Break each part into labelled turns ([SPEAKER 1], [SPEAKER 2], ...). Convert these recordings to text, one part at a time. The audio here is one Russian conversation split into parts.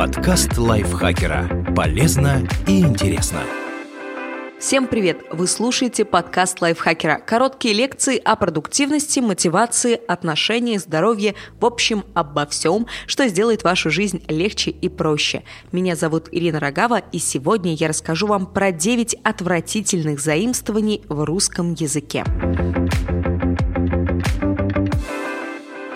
[SPEAKER 1] Подкаст лайфхакера. Полезно и интересно.
[SPEAKER 2] Всем привет! Вы слушаете подкаст лайфхакера. Короткие лекции о продуктивности, мотивации, отношениях, здоровье, в общем, обо всем, что сделает вашу жизнь легче и проще. Меня зовут Ирина Рогава, и сегодня я расскажу вам про 9 отвратительных заимствований в русском языке.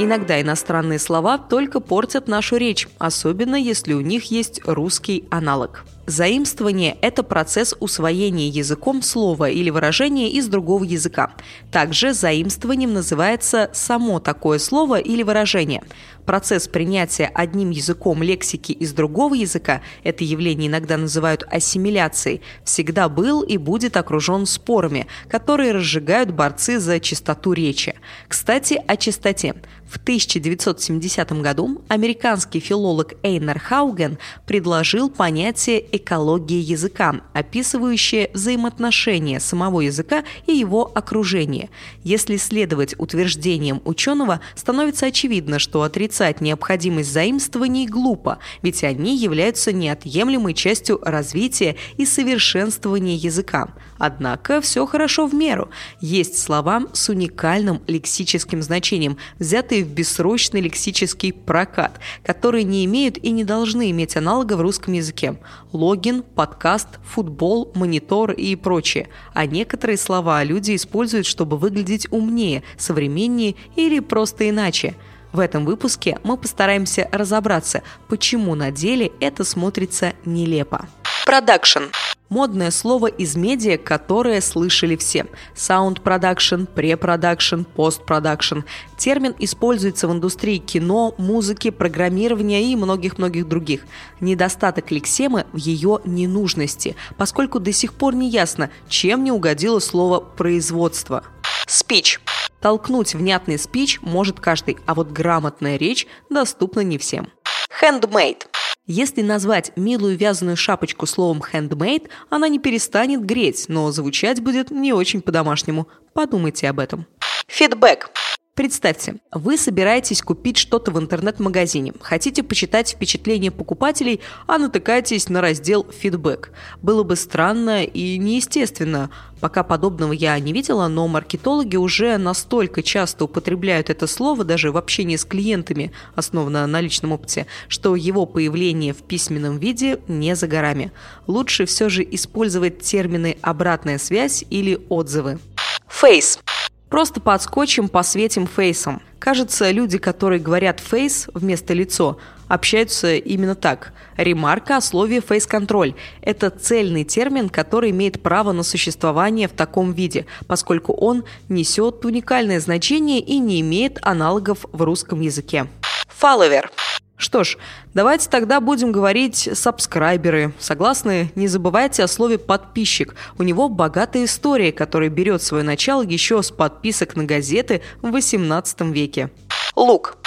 [SPEAKER 2] Иногда иностранные слова только портят нашу речь, особенно если у них есть русский аналог. Заимствование – это процесс усвоения языком слова или выражения из другого языка. Также заимствованием называется само такое слово или выражение. Процесс принятия одним языком лексики из другого языка – это явление иногда называют ассимиляцией – всегда был и будет окружен спорами, которые разжигают борцы за чистоту речи. Кстати, о чистоте. В 1970 году американский филолог Эйнер Хауген предложил понятие экологии языка, описывающее взаимоотношения самого языка и его окружения. Если следовать утверждениям ученого, становится очевидно, что отрицать необходимость заимствований глупо, ведь они являются неотъемлемой частью развития и совершенствования языка. Однако все хорошо в меру. Есть слова с уникальным лексическим значением, взятые в бессрочный лексический прокат, которые не имеют и не должны иметь аналога в русском языке. Логин, подкаст, футбол, монитор и прочее. А некоторые слова люди используют, чтобы выглядеть умнее, современнее или просто иначе. В этом выпуске мы постараемся разобраться, почему на деле это смотрится нелепо. Продакшн Модное слово из медиа, которое слышали все. Саунд-продакшн, препродакшн, постпродакшн. Термин используется в индустрии кино, музыки, программирования и многих-многих других. Недостаток лексемы в ее ненужности, поскольку до сих пор не ясно, чем не угодило слово «производство». Спич. Толкнуть внятный спич может каждый, а вот грамотная речь доступна не всем. Handmade. Если назвать милую вязаную шапочку словом handmade, она не перестанет греть, но звучать будет не очень по-домашнему. Подумайте об этом. Фидбэк. Представьте, вы собираетесь купить что-то в интернет-магазине, хотите почитать впечатления покупателей, а натыкаетесь на раздел «Фидбэк». Было бы странно и неестественно. Пока подобного я не видела, но маркетологи уже настолько часто употребляют это слово даже в общении с клиентами, основанно на личном опыте, что его появление в письменном виде не за горами. Лучше все же использовать термины «обратная связь» или «отзывы». Фейс Просто подскочим, посветим фейсом. Кажется, люди, которые говорят фейс вместо лицо, общаются именно так. Ремарка о слове фейс-контроль – это цельный термин, который имеет право на существование в таком виде, поскольку он несет уникальное значение и не имеет аналогов в русском языке. Фолловер что ж, давайте тогда будем говорить сабскрайберы. Согласны? Не забывайте о слове «подписчик». У него богатая история, которая берет свое начало еще с подписок на газеты в 18 веке. Лук.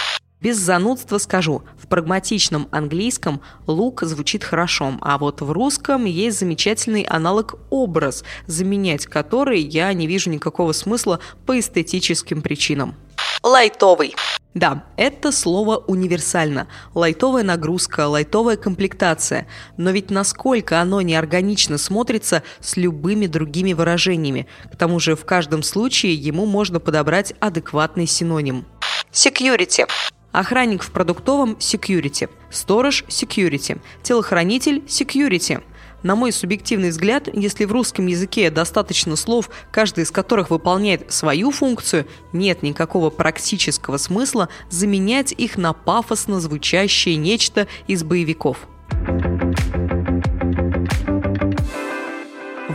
[SPEAKER 2] Без занудства скажу, в прагматичном английском лук звучит хорошо, а вот в русском есть замечательный аналог «образ», заменять который я не вижу никакого смысла по эстетическим причинам. Лайтовый. Да, это слово универсально. Лайтовая нагрузка, лайтовая комплектация. Но ведь насколько оно неорганично смотрится с любыми другими выражениями. К тому же в каждом случае ему можно подобрать адекватный синоним. Security. Охранник в продуктовом – security. Сторож – security. Телохранитель – security. На мой субъективный взгляд, если в русском языке достаточно слов, каждый из которых выполняет свою функцию, нет никакого практического смысла заменять их на пафосно звучащее нечто из боевиков.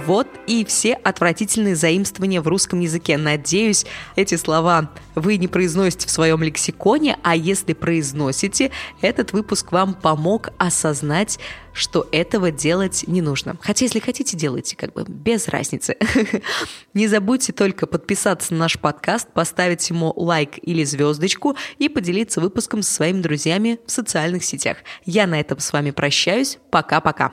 [SPEAKER 2] Вот и все отвратительные заимствования в русском языке. Надеюсь, эти слова вы не произносите в своем лексиконе, а если произносите, этот выпуск вам помог осознать, что этого делать не нужно. Хотя, если хотите, делайте, как бы без разницы. Не забудьте только подписаться на наш подкаст, поставить ему лайк или звездочку и поделиться выпуском со своими друзьями в социальных сетях. Я на этом с вами прощаюсь. Пока-пока.